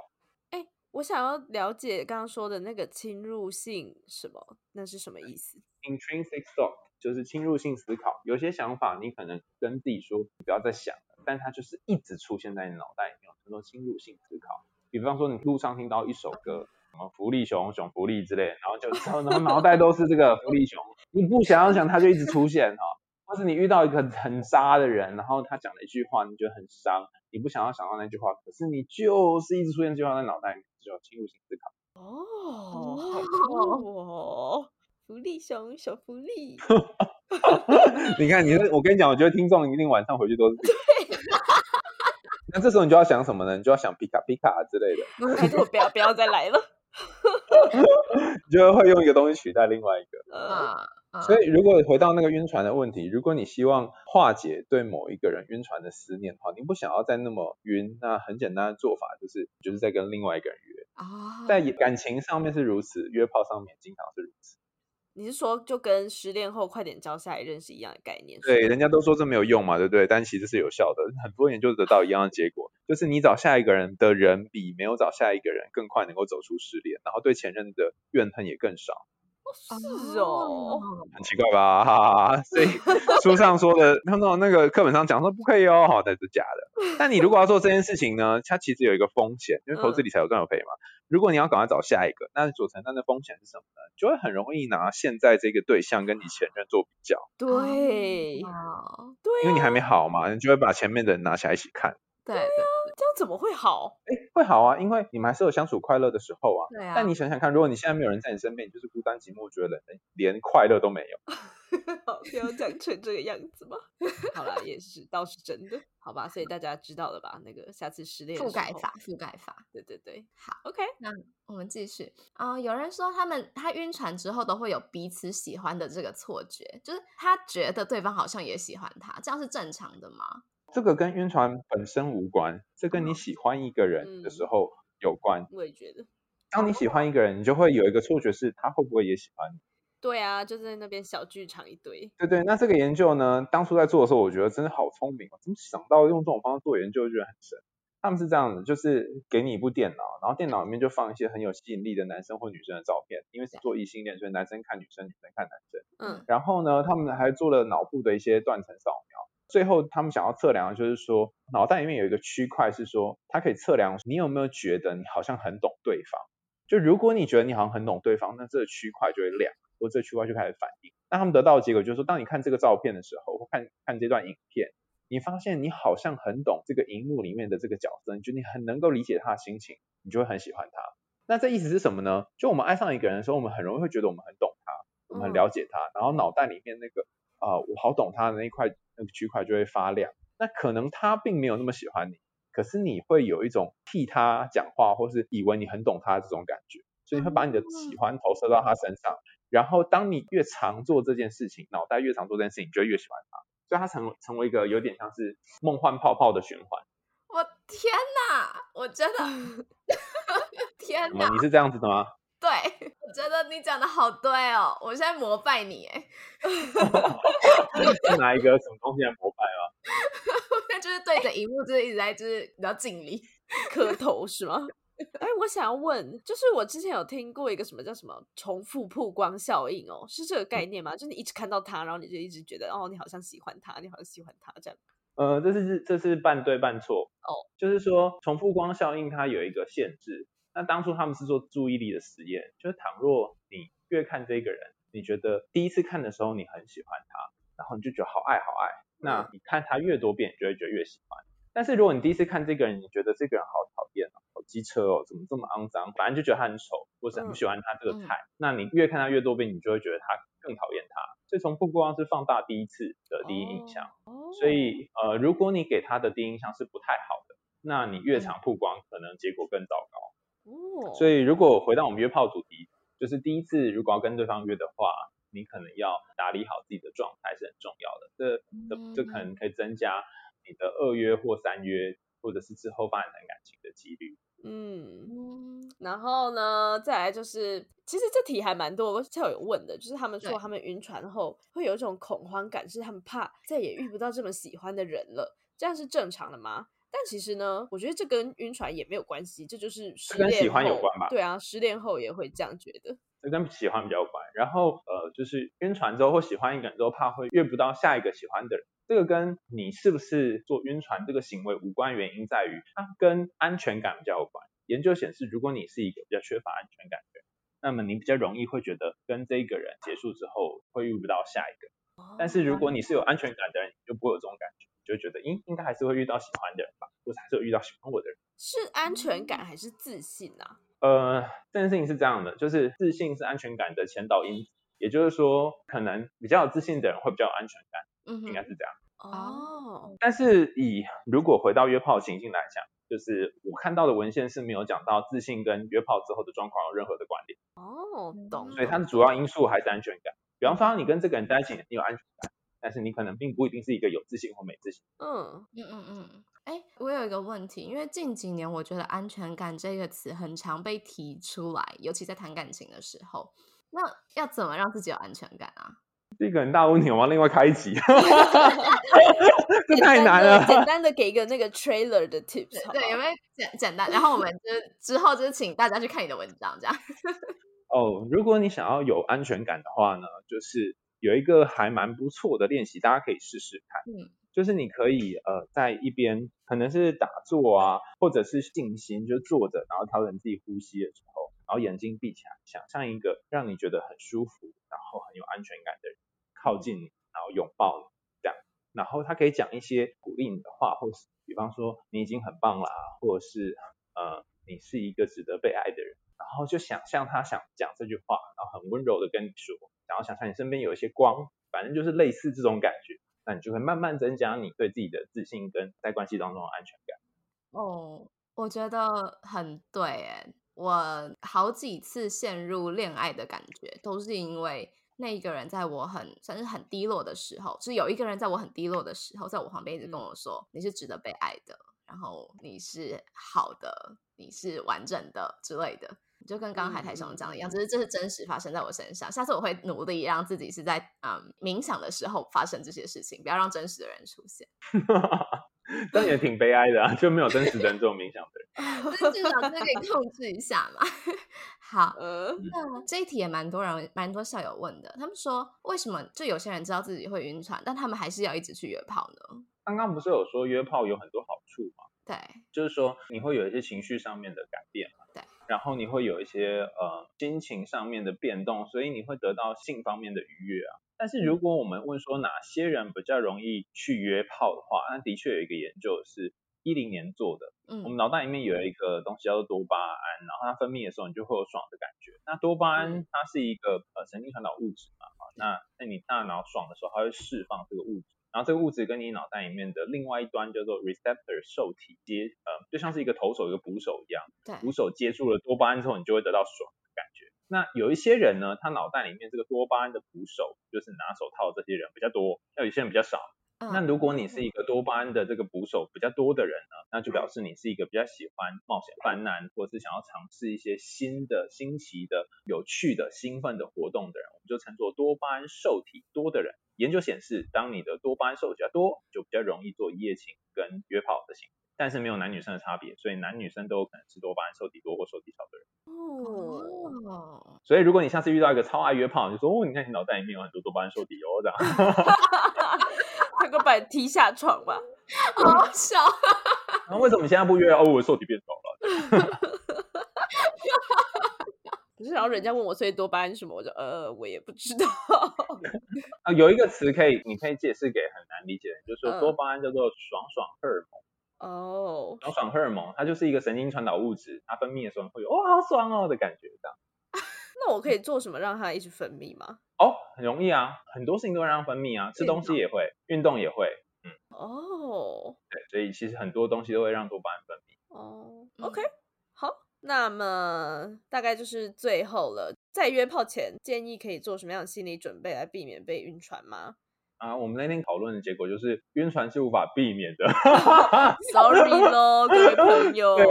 哎，我想要了解刚刚说的那个侵入性什么，那是什么意思？Intrinsic thought 就是侵入性思考，有些想法你可能跟自己说你不要再想了，但它就是一直出现在你脑袋里面，叫做侵入性思考。比方说你路上听到一首歌，什么福利熊、熊福利之类，然后就然后然后脑袋都是这个福利熊，你不想要想它就一直出现哈。或是你遇到一个很渣的人，然后他讲了一句话，你觉得很伤，你不想要想到那句话，可是你就是一直出现这句话在脑袋里面，就叫侵入性思考。哦，好哦酷哦！福利熊，小福利。你看，你是我跟你讲，我觉得听众一定晚上回去都是这个。那这时候你就要想什么呢？你就要想皮卡皮卡之类的，拜托，不要不要再来了。你就会用一个东西取代另外一个。呃，啊啊所以，如果回到那个晕船的问题，如果你希望化解对某一个人晕船的思念的话，你不想要再那么晕，那很简单的做法就是，就是在跟另外一个人约。啊，在感情上面是如此，约炮上面经常是如此。你是说就跟失恋后快点交下来认识一样的概念？对，人家都说这没有用嘛，对不对？但其实是有效的，很多研究得到一样的结果，就是你找下一个人的人比没有找下一个人更快能够走出失恋，然后对前任的怨恨也更少。是哦，很奇怪吧？哈哈哈。所以书上说的，那种那个课本上讲说不可以哦，好，那是假的。但你如果要做这件事情呢，它其实有一个风险，因为投资理财有赚有赔嘛。如果你要赶快找下一个，那所承担的风险是什么呢？就会很容易拿现在这个对象跟你前任做比较，对哦，对啊，因为你还没好嘛，你就会把前面的人拿起来一起看。对啊这样怎么会好？哎，会好啊，因为你们还是有相处快乐的时候啊。对啊，但你想想看，如果你现在没有人在你身边，你就是孤单寂寞，觉得冷，连快乐都没有。好，不要讲成这个样子嘛。好啦，也是，倒是真的，好吧。所以大家知道了吧？那个下次失恋覆盖法，，覆盖法。对对对，好，OK，那我们继续啊、有人说他们他晕船之后都会有彼此喜欢的这个错觉，就是他觉得对方好像也喜欢他，这样是正常的吗？这个跟晕船本身无关，这跟你喜欢一个人的时嗯候有关。我也觉得，当你喜欢一个人，你就会有一个错觉是他会不会也喜欢你。对啊，就在那边小剧场一堆，对对，那这个研究呢，当初在做的时候，我觉得真的好聪明哦，怎么想到用这种方式做研究，就觉得很神。他们是这样的，就是给你一部电脑，然后电脑里面就放一些很有吸引力的男生或女生的照片，因为是做异性恋，所以男生看女生，女生看男生。嗯，然后呢，他们还做了脑部的一些断层扫描，最后他们想要测量的就是说，脑袋里面有一个区块是说，它可以测量你有没有觉得你好像很懂对方。就如果你觉得你好像很懂对方，那这个区块就会亮，或这个区块就开始反应。那他们得到的结果就是说，当你看这个照片的时候，或看看这段影片，你发现你好像很懂这个荧幕里面的这个角色，你觉得你很能够理解他的心情，你就会很喜欢他。那这意思是什么呢？就我们爱上一个人的时候，我们很容易会觉得我们很懂他，我们很了解他，然后脑袋里面那个啊，我好懂他的那一块那个区块就会发亮。那可能他并没有那么喜欢你，可是你会有一种替他讲话，或是以为你很懂他这种感觉，所以你会把你的喜欢投射到他身上。然后当你越常做这件事情，脑袋越常做这件事情，你就越喜欢他，所以他成成为一个有点像是梦幻泡泡的循环。我天哪，我真的。天哪！你是这样子的吗？对，我觉得你讲的好对哦，我现在膜拜你哎。是拿一个什么东西来膜拜吗？那就是对着荧幕，就是一直在就是比较敬礼磕头是吗？哎，我想要问，就是我之前有听过一个什么叫什么重复曝光效应哦，是这个概念吗？就是你一直看到他，然后你就一直觉得哦，你好像喜欢他，你好像喜欢他这样。呃，这是这是半对半错哦，就是说重复光效应它有一个限制。那当初他们是做注意力的实验，就是倘若你越看这个人，你觉得第一次看的时候你很喜欢他，然后你就觉得好爱好爱，那你看他越多遍，你就会觉得越喜欢。但是如果你第一次看这个人，你觉得这个人好讨厌哦，好机车哦，怎么这么肮脏，反正就觉得他很丑，或是很不喜欢他这个菜，那你越看他越多遍，你就会觉得他更讨厌他。所以从不光是放大第一次的第一印象，所以呃，如果你给他的第一印象是不太好的，那你越常曝光，可能结果更糟糕。哦，所以如果回到我们约炮主题，就是第一次如果要跟对方约的话，你可能要打理好自己的状态是很重要的。这这这可能可以增加你的二约或三约，或者是之后发展成感情的几率。嗯，然后呢，再来就是，其实这题还蛮多，我校友问的，就是他们说他们晕船后会有一种恐慌感，是他们怕再也遇不到这么喜欢的人了，这样是正常的吗？但其实呢，我觉得这跟晕船也没有关系，这就是跟喜欢有关吧？对啊，失恋后也会这样觉得，这跟喜欢比较有关。然后呃，就是晕船之后或喜欢一个人之后，怕会遇不到下一个喜欢的人。这个跟你是不是做晕船这个行为无关，原因在于它跟安全感比较有关。研究显示，如果你是一个比较缺乏安全感的人，那么你比较容易会觉得跟这个人结束之后会遇不到下一个。但是如果你是有安全感的人，你就不会有这种感觉，就觉得应应该还是会遇到喜欢的人吧，或者还是有遇到喜欢我的人。是安全感还是自信啊？呃，这件事情是这样的，就是自信是安全感的前导因子，也就是说，可能比较有自信的人会比较有安全感。嗯，应该是这样。哦，但是以如果回到约炮情境来讲，就是我看到的文献是没有讲到自信跟约炮之后的状况有任何的关联。哦，懂。所以它的主要因素还是安全感。比方说，你跟这个人在一起，你有安全感，但是你可能并不一定是一个有自信或没自信。嗯嗯嗯嗯。哎，我有一个问题，因为近几年我觉得安全感这个词很常被提出来，尤其在谈感情的时候，那要怎么让自己有安全感啊？这个很大问题，我们另外开一集 这太难了。简单的给一个那个 trailer 的 tips，对，有没有简简单？然后我们就之后就是请大家去看你的文章，这样。哦，如果你想要有安全感的话呢，就是有一个还蛮不错的练习，大家可以试试看。嗯，就是你可以呃在一边可能是打坐啊，或者是静心，就坐着，然后调整自己呼吸的时候，然后眼睛闭起来，想象一个让你觉得很舒服，然后很有安全感的人。靠近你，然后拥抱你，这样，然后他可以讲一些鼓励你的话，或是比方说你已经很棒啦，或者是呃你是一个值得被爱的人，然后就想象他想讲这句话，然后很温柔的跟你说，然后想象你身边有一些光，反正就是类似这种感觉，那你就会慢慢增加你对自己的自信跟在关系当中的安全感。哦，我觉得很对诶，我好几次陷入恋爱的感觉都是因为。那一个人在我很算是很低落的时候，是有一个人在我很低落的时候，在我旁边一直跟我说：“你是值得被爱的，然后你是好的，你是完整的之类的。”就跟刚刚海苔熊讲的一样，只是这是真实发生在我身上。下次我会努力让自己是在嗯冥想的时候发生这些事情，不要让真实的人出现。但也挺悲哀的啊，就没有真实的人这种冥想的人。至少是可以控制一下嘛。好，呃，那这一题也蛮多人、蛮多校友问的，他们说为什么就有些人知道自己会晕船，但他们还是要一直去约炮呢？刚刚不是有说约炮有很多好处吗？对，就是说你会有一些情绪上面的改变嘛，对，然后你会有一些呃心情上面的变动，所以你会得到性方面的愉悦啊。但是如果我们问说哪些人比较容易去约炮的话，那的确有一个研究是一零年做的，嗯我们脑袋里面有一个东西叫做多巴胺，然后它分泌的时候你就会有爽的感觉。那多巴胺它是一个呃神经传导物质嘛，啊那在你大脑爽的时候，它会释放这个物质。然后这个物质跟你脑袋里面的另外一端叫做 receptor 受体接，呃，就像是一个投手一个捕手一样，捕手接住了多巴胺之后，你就会得到爽的感觉。那有一些人呢，他脑袋里面这个多巴胺的捕手，就是拿手套这些人比较多，那有些人比较少。嗯那如果你是一个多巴胺的这个捕手比较多的人呢，那就表示你是一个比较喜欢冒险犯难，或是想要尝试一些新的、新奇的、有趣的、兴奋的活动的人，我们就称作多巴胺受体多的人。研究显示，当你的多巴胺受体比较多，就比较容易做一夜情跟约炮的行为，但是没有男女生的差别，所以男女生都有可能是多巴胺受体多或受体少的人。哦，哦，所以如果你下次遇到一个超爱约炮，你就说哦，你看你脑袋里面有很多多巴胺受体哦，这样。他给我把你踢下床吧。好好笑。然后为什么你现在不约？哦，我受体变少了。不是，然后人家问我所以多巴胺是什么，我就呃我也不知道。啊，有一个词可以，你可以解释给很难理解的人，就是说嗯多巴胺叫做爽爽荷尔蒙。哦，爽爽荷尔蒙它就是一个神经传导物质，它分泌的时候你会有哇好爽哦的感觉，这样。那我可以做什么让它一直分泌吗？哦，很容易啊，很多事情都会让它分泌啊，吃东西也会，运动也会，嗯哦对，所以其实很多东西都会让多巴胺分泌。哦嗯，OK，好，那么大概就是最后了。在约炮前，建议可以做什么样的心理准备来避免被晕船吗啊，我们那天讨论的结果就是晕船是无法避免的。？Sorry 咯，各位朋友。对，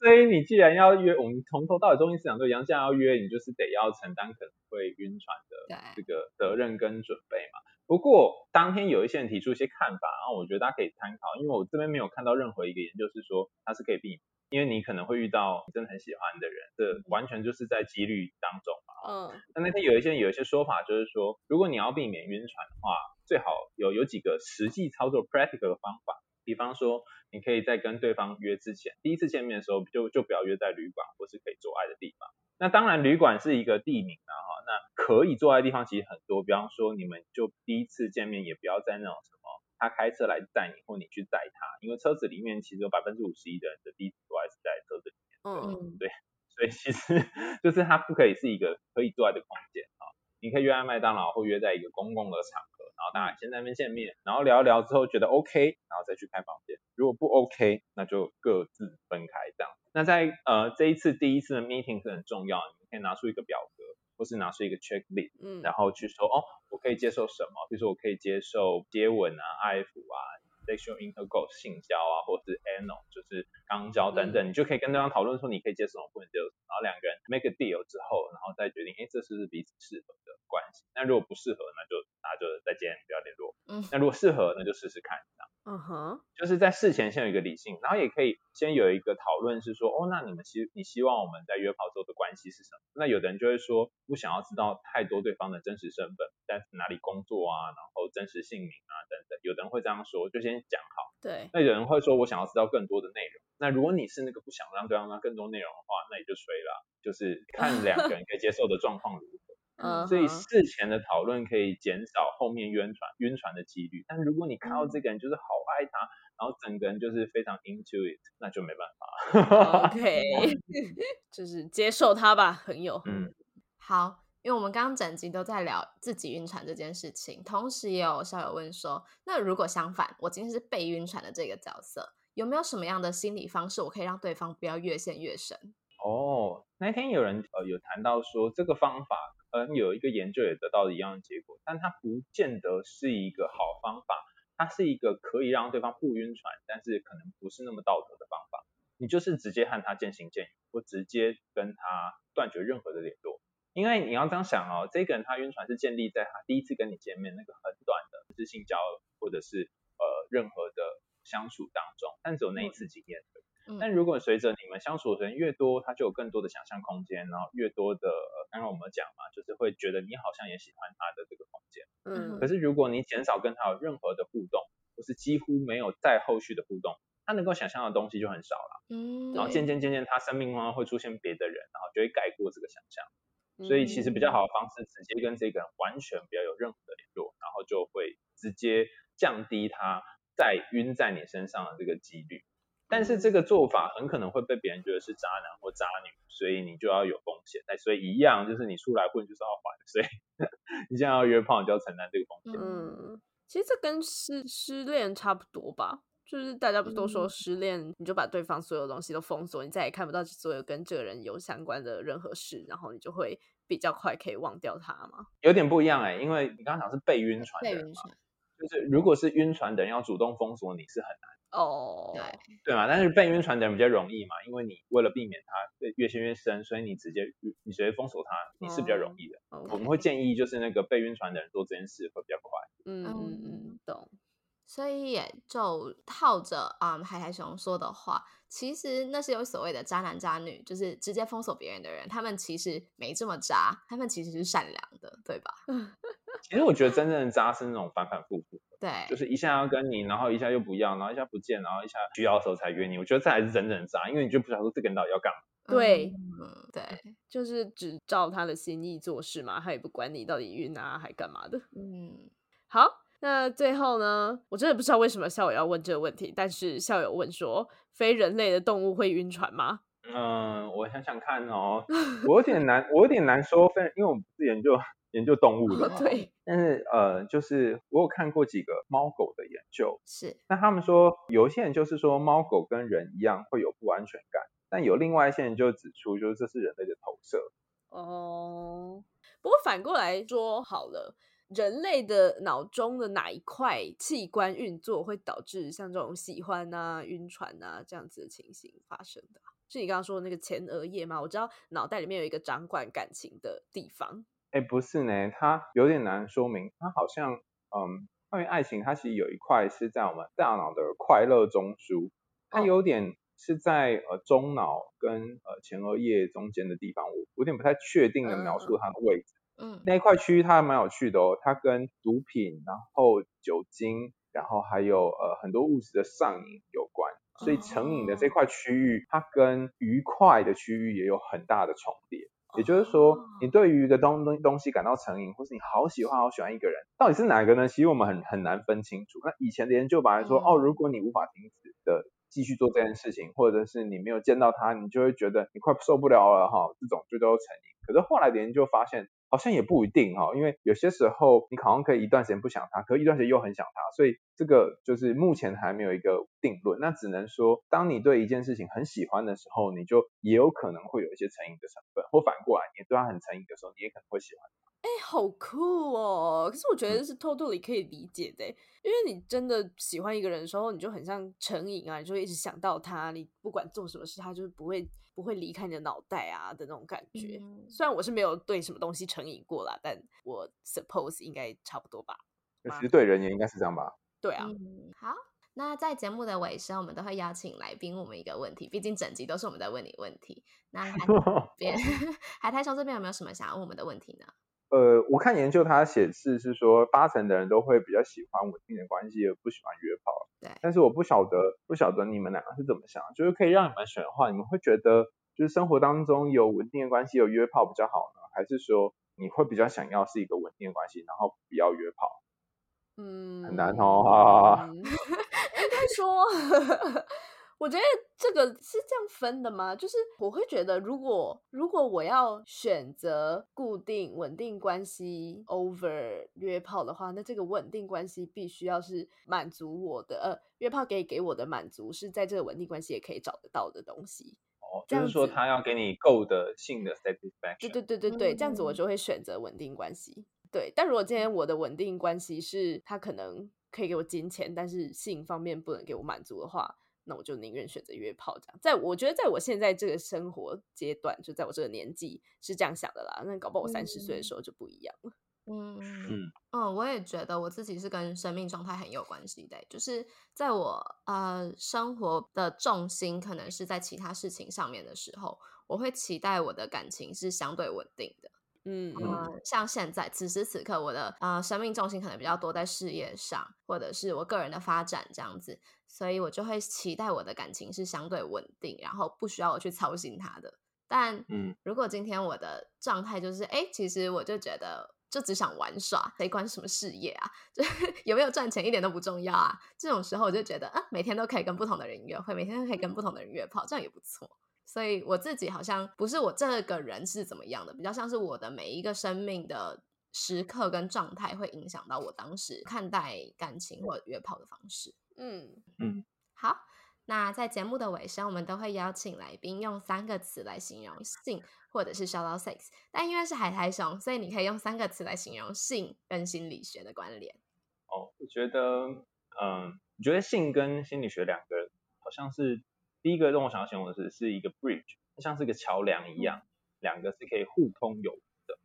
所以你既然要约，我们从头到尾中心思想都一样，既然要约，你就是得要承担可能会晕船的这，个责任跟准备嘛。不过当天有一些人提出一些看法，然后我觉得大家可以参考，因为我这边没有看到任何一个研究是说它是可以避免，因为你可能会遇到你真的很喜欢的人，这完全就是在几率当中嘛。嗯那那天有一些有一些说法，就是说，如果你要避免晕船的话，最好有有几个实际操作 practical 的方法。比方说，你可以在跟对方约之前，第一次见面的时候就就不要约在旅馆或是可以做爱的地方。那当然，旅馆是一个地名啊，哈，那可以做爱的地方其实很多。比方说，你们就第一次见面也不要在那种什么他开车来载你，或你去载他，因为车子里面其实有百分之五十一的人的第一次做爱是在车子里面。嗯嗯，所以其实就是它不可以是一个可以做爱的空间啊。你可以约在麦当劳或约在一个公共的场合，然后大家先在那边见面，然后聊一聊之后觉得 OK，然后再去开房间。如果不 OK，那就各自分开这样。那在呃这一次第一次的 meeting 是很重要，你们可以拿出一个表格，或是拿出一个 checklist，嗯然后去说哦，我可以接受什么？比如说我可以接受接吻啊、爱抚啊、sexual intercourse 性交啊，或者是 anal 就是肛交等等，你就可以跟对方讨论说你可以接受什么，不能接受然后两个人 make a deal 之后，然后再决定，哎，这是不是彼此适合的关系？那如果不适合，那就大家就再见，不要联络。嗯那如果适合，那就试试看。这样嗯哼，就是在事前先有一个理性，然后也可以先有一个讨论，是说，哦，那你们希你希望我们在约炮之后的关系是什么？那有的人就会说，不想要知道太多对方的真实身份，在哪里工作啊，然后真实姓名啊等等，有的人会这样说，就先讲好。对，那有人会说，我想要知道更多的内容。那如果你是那个不想让对方知道更多内容的话，那也就随了，就是看两个人可以接受的状况如何。嗯，所以事前的讨论可以减少后面晕船晕船的几率。但如果你看到这个人就是好爱他，然后整个人就是非常 into it，那就没办法。OK，就是接受他吧，朋友。嗯，好，因为我们刚刚整集都在聊自己晕船这件事情，同时也有校友问说，那如果相反，我今天是被晕船的这个角色，有没有什么样的心理方式，我可以让对方不要越陷越深？哦，那天有人呃有谈到说这个方法，呃有一个研究也得到一样的结果，但它不见得是一个好方法，它是一个可以让对方不晕船，但是可能不是那么道德的方法。你就是直接和他渐行渐远，或直接跟他断绝任何的联络。因为你要这样想哦，这个人他晕船是建立在他第一次跟你见面那个很短的是性交或者是呃任何的相处当中，但只有那一次经验而已。嗯但如果随着你们相处的人越多，他就有更多的想象空间，然后越多的，呃刚刚我们讲嘛，就是会觉得你好像也喜欢他的这个空间。嗯可是如果你减少跟他有任何的互动，或是几乎没有再后续的互动，他能够想象的东西就很少了。嗯，然后对渐渐渐渐，他生命中会出现别的人，然后就会盖过这个想象。所以其实比较好的方式，直接跟这个人完全不要有任何的联络，然后就会直接降低他再晕在你身上的这个几率。但是这个做法很可能会被别人觉得是渣男或渣女，所以你就要有风险。那所以一样，就是你出来混就是要还，所以 你现在要约炮，你就要承担这个风险。嗯，其实这跟失失恋差不多吧。就是大家不都说嗯失恋，你就把对方所有东西都封锁，你再也看不到所有跟这个人有相关的任何事，然后你就会比较快可以忘掉他嘛。有点不一样哎、因为你刚刚讲是被晕船的人嘛，被晕船，就是如果是晕船的人要主动封锁你是很难。哦，对，对嘛？但是被晕船的人比较容易嘛，因为你为了避免他越陷越深，所以你直接你直接封锁他，你是比较容易的。我们会建议就是那个被晕船的人做这件事会比较快。嗯嗯嗯嗯，懂。所以也就套着啊、嗯、海苔熊说的话，其实那些有所谓的渣男渣女，就是直接封锁别人的人，他们其实没这么渣，他们其实是善良的，对吧？其实我觉得真正的渣是那种反反复复的，对，就是一下要跟你，然后一下又不要，然后一下不见，然后一下需要的时候才约你。我觉得这才是真正的渣，因为你就不晓得说这个人到底要干嘛。对嗯，对，就是只照他的心意做事嘛，他也不管你到底晕啊还干嘛的。嗯，好，那最后呢，我真的不知道为什么校友要问这个问题，但是校友问说，非人类的动物会晕船吗？嗯，我想想看哦，我有点难，我有点难说，非因为我们不是研究研究动物的嘛，对，但是呃，就是我有看过几个猫狗的研究，是，那他们说，有一些人就是说猫狗跟人一样会有不安全感，但有另外一些人就指出，就是这是人类的投射。哦，不过反过来说好了，人类的脑中的哪一块器官运作会导致像这种喜欢啊、晕船啊这样子的情形发生的啊？是你刚刚说的那个前额叶吗？我知道脑袋里面有一个掌管感情的地方。哎，不是呢，它有点难说明，它好像，嗯，关于爱情，它其实有一块是在我们大脑的快乐中枢，它哦有点是在呃中脑跟呃前额叶中间的地方，我我有点不太确定的描述它的位置。嗯那一块区域它还蛮有趣的哦，它跟毒品，然后酒精，然后还有呃很多物质的上瘾有关。所以成瘾的这块区域，它跟愉快的区域也有很大的重叠。也就是说，你对于一个东东东西感到成瘾，或是你好喜欢好喜欢一个人，到底是哪个呢？其实我们很很难分清楚。那以前的研究本来说，嗯哦，如果你无法停止的继续做这件事情，或者是你没有见到他，你就会觉得你快受不了了哈，这种就都成瘾。可是后来的研究发现，好像也不一定哈，因为有些时候你好像可以一段时间不想他，可一段时间又很想他，所以这个就是目前还没有一个定论。那只能说，当你对一件事情很喜欢的时候，你就也有可能会有一些成瘾的成分，或反过来，你对他很成瘾的时候，你也可能会喜欢。哎、好酷哦！可是我觉得是 totally 可以理解的欸，因为你真的喜欢一个人的时候，你就很像成瘾啊，你就会一直想到他，你不管做什么事，他就是不会不会离开你的脑袋啊的那种感觉。嗯虽然我是没有对什么东西成瘾过啦，但我 suppose 应该差不多吧。其实对人也应该是这样吧。对啊，嗯，好。那在节目的尾声，我们都会邀请来宾问我们一个问题，毕竟整集都是我们在问你问题。那海边 海苔兄这边有没有什么想要问我们的问题呢？呃，我看研究它显示是说，八成的人都会比较喜欢稳定的关系，而不喜欢约炮。对但是我不晓得，不晓得你们两个是怎么想，就是可以让你们选的话，你们会觉得就是生活当中有稳定的关系，有约炮比较好呢，还是说你会比较想要是一个稳定的关系，然后不要约炮？嗯，很难哦啊嗯 应该说，我觉得这个是这样分的吗？就是我会觉得，如果如果我要选择固定稳定关系 over 约炮的话，那这个稳定关系必须要是满足我的，呃，约炮给给我的满足是在这个稳定关系也可以找得到的东西。哦，就是说他要给你够的性的 satisfaction。对对对对对，这样子我嗯就会选择稳定关系。对，但如果今天我的稳定关系是他可能可以给我金钱，但是性方面不能给我满足的话，那我就宁愿选择约炮这样。在我觉得，在我现在这个生活阶段，就在我这个年纪是这样想的啦。那搞不好我三十岁的时候就不一样了。嗯嗯嗯嗯，我也觉得我自己是跟生命状态很有关系的欸，就是在我呃生活的重心可能是在其他事情上面的时候，我会期待我的感情是相对稳定的。嗯嗯呃，像现在此时此刻，我的呃生命重心可能比较多在事业上，或者是我个人的发展这样子，所以我就会期待我的感情是相对稳定，然后不需要我去操心他的。但嗯如果今天我的状态就是，哎，其实我就觉得就只想玩耍，谁管什么事业啊？就是有没有赚钱一点都不重要啊。这种时候我就觉得，啊，每天都可以跟不同的人约会，每天都可以跟不同的人约炮，这样也不错。所以我自己好像不是我这个人是怎么样的，比较像是我的每一个生命的时刻跟状态会影响到我当时看待感情或者约炮的方式。嗯嗯，好，那在节目的尾声，我们都会邀请来宾用三个词来形容性，或者是 shout out sex。但因为是海苔熊，所以你可以用三个词来形容性跟心理学的关联。哦，我觉得，嗯，我觉得性跟心理学两个好像是第一个让我想要形容的是是一个 bridge，像是一个桥梁一样，两个是可以互通有无的。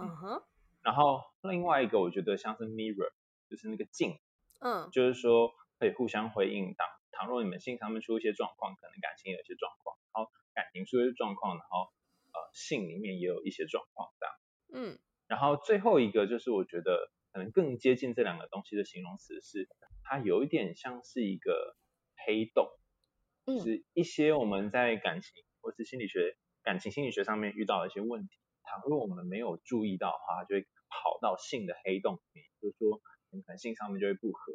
嗯哼然后另外一个我觉得像是 mirror，就是那个镜，嗯就是说可以互相回应。当倘若你们性上面出一些状况，可能感情也有一些状况，然后感情出一些状况，然后呃性里面也有一些状况这样。嗯然后最后一个就是我觉得可能更接近这两个东西的形容词是，它有一点像是一个黑洞，嗯就是一些我们在感情或是心理学、感情心理学上面遇到的一些问题，倘若我们没有注意到的话，就会跑到性的黑洞里面，就是说你可能性上面就会不合，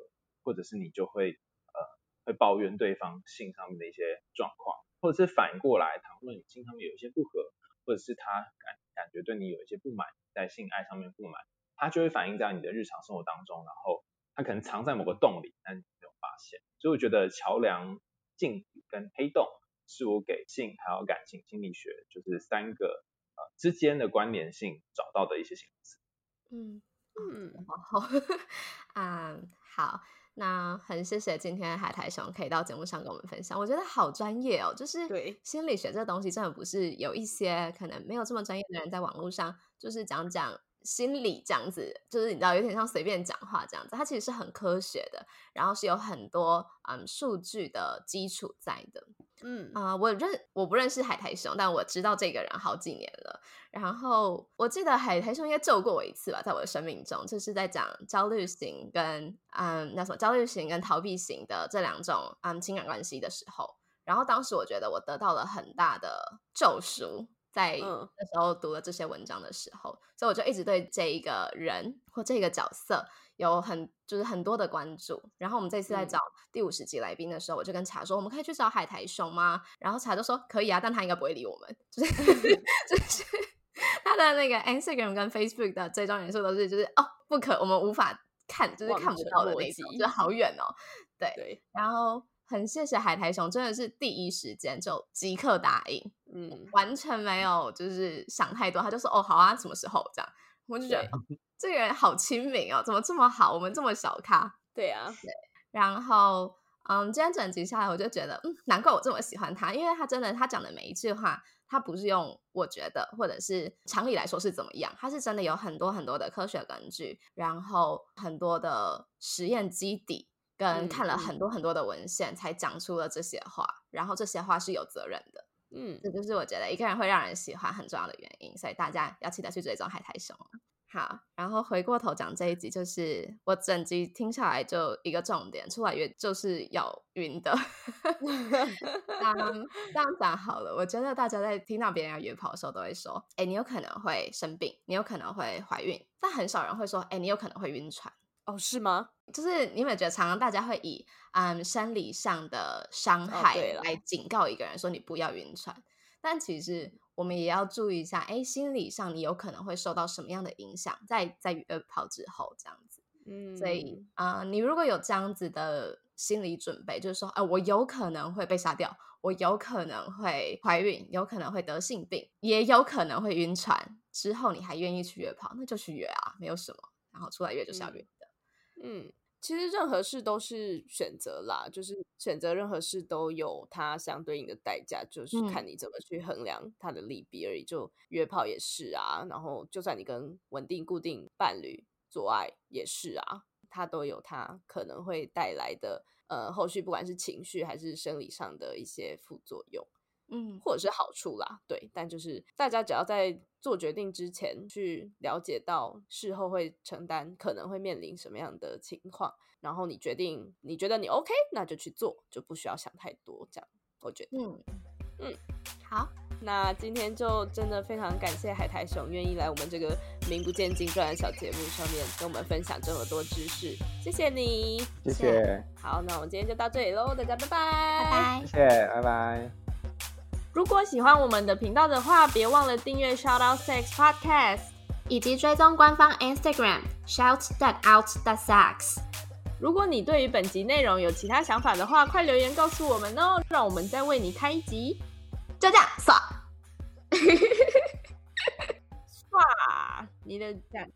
或者是你就会呃会抱怨对方性上面的一些状况，或者是反过来，倘若你性上面有一些不合，或者是他感感觉对你有一些不满，在性爱上面不满，他就会反映在你的日常生活当中，然后他可能藏在某个洞里，但你没有发现。所以我觉得桥梁、镜子跟黑洞是我给性还有感情心理学就是三个呃之间的关联性找到的一些形容词。嗯。嗯，好，啊、好，那很谢谢今天海苔熊可以到节目上跟我们分享，我觉得好专业哦，就是对。心理学这个东西真的不是有一些可能没有这么专业的人在网络上就是讲讲心理这样子，就是你知道有点像随便讲话这样子，它其实是很科学的，然后是有很多嗯数据的基础在的。嗯啊、我认我不认识海苔熊，但我知道这个人好几年了。然后我记得海苔熊应该救过我一次吧，在我的生命中，就是在讲焦虑型跟嗯那什么焦虑型跟逃避型的这两种嗯情感关系的时候，然后当时我觉得我得到了很大的救赎，在嗯那时候读了这些文章的时候，所以我就一直对这一个人或这个角色有很就是很多的关注。然后我们这次在嗯找第五十集来宾的时候，我就跟茶说，我们可以去找海苔熊吗？然后茶就说可以啊，但他应该不会理我们，就是 就是 他的那个 Instagram 跟 Facebook 的追踪人数都是就是哦不可，我们无法看，就是看不到的那种，及就好远哦。对，对，然后很谢谢海苔熊，真的是第一时间就即刻答应，嗯完全没有就是想太多，他就说哦好啊，什么时候这样，我就觉得、哦 这个人好亲民哦，怎么这么好？我们这么小咖，对啊，然后嗯，今天整集下来，我就觉得嗯，难怪我这么喜欢他，因为他真的他讲的每一句话，他不是用我觉得或者是常理来说是怎么样，他是真的有很多很多的科学根据，然后很多的实验基底。跟嗯看了嗯很多很多的文献，才讲出了这些话，然后这些话是有责任的。嗯这就是我觉得一个人会让人喜欢很重要的原因，所以大家要记得去追踪海苔熊。好，然后回过头讲这一集，就是我整集听下来就一个重点，出来约就是要晕的。嗯，这样讲好了，我觉得大家在听到别人要约炮的时候，都会说：“哎，你有可能会生病，你有可能会怀孕。”但很少人会说：“哎，你有可能会晕船。”哦是吗？就是你有没有觉得，常常大家会以嗯生理上的伤哦害对来警告一个人说你不要晕船，但其实我们也要注意一下，哎，心理上你有可能会受到什么样的影响，在在约炮之后这样子。嗯，所以啊、呃你如果有这样子的心理准备，就是说，哎、我有可能会被杀掉，我有可能会怀孕，有可能会得性病，也有可能会晕船，之后你还愿意去约炮，那就去约啊，没有什么。然后出来约就是要约的。嗯，其实任何事都是选择啦，就是选择任何事都有它相对应的代价，就是嗯看你怎么去衡量它的利弊而已。就约炮也是啊，然后就算你跟稳定固定伴侣做爱也是啊，它都有它可能会带来的呃后续不管是情绪还是生理上的一些副作用。嗯或者是好处啦，对，但就是大家只要在做决定之前去了解到事后会承担可能会面临什么样的情况，然后你决定你觉得你 OK，那就去做，就不需要想太多，这样我觉得。嗯嗯，好，那今天就真的非常感谢海苔熊愿意来我们这个名不见经传的小节目上面跟我们分享这么多知识，谢谢你。谢谢，好，那我们今天就到这里喽，大家拜拜，拜拜谢。谢，拜拜。如果喜欢我们的频道的话，别忘了订阅 Shout Out Sex Podcast。以及追踪官方 Instagram shout that out that sucks。如果你对于本集内容有其他想法的话，快留言告诉我们哦，让我们再为你开一集。就这样，爽。哇，你的赞。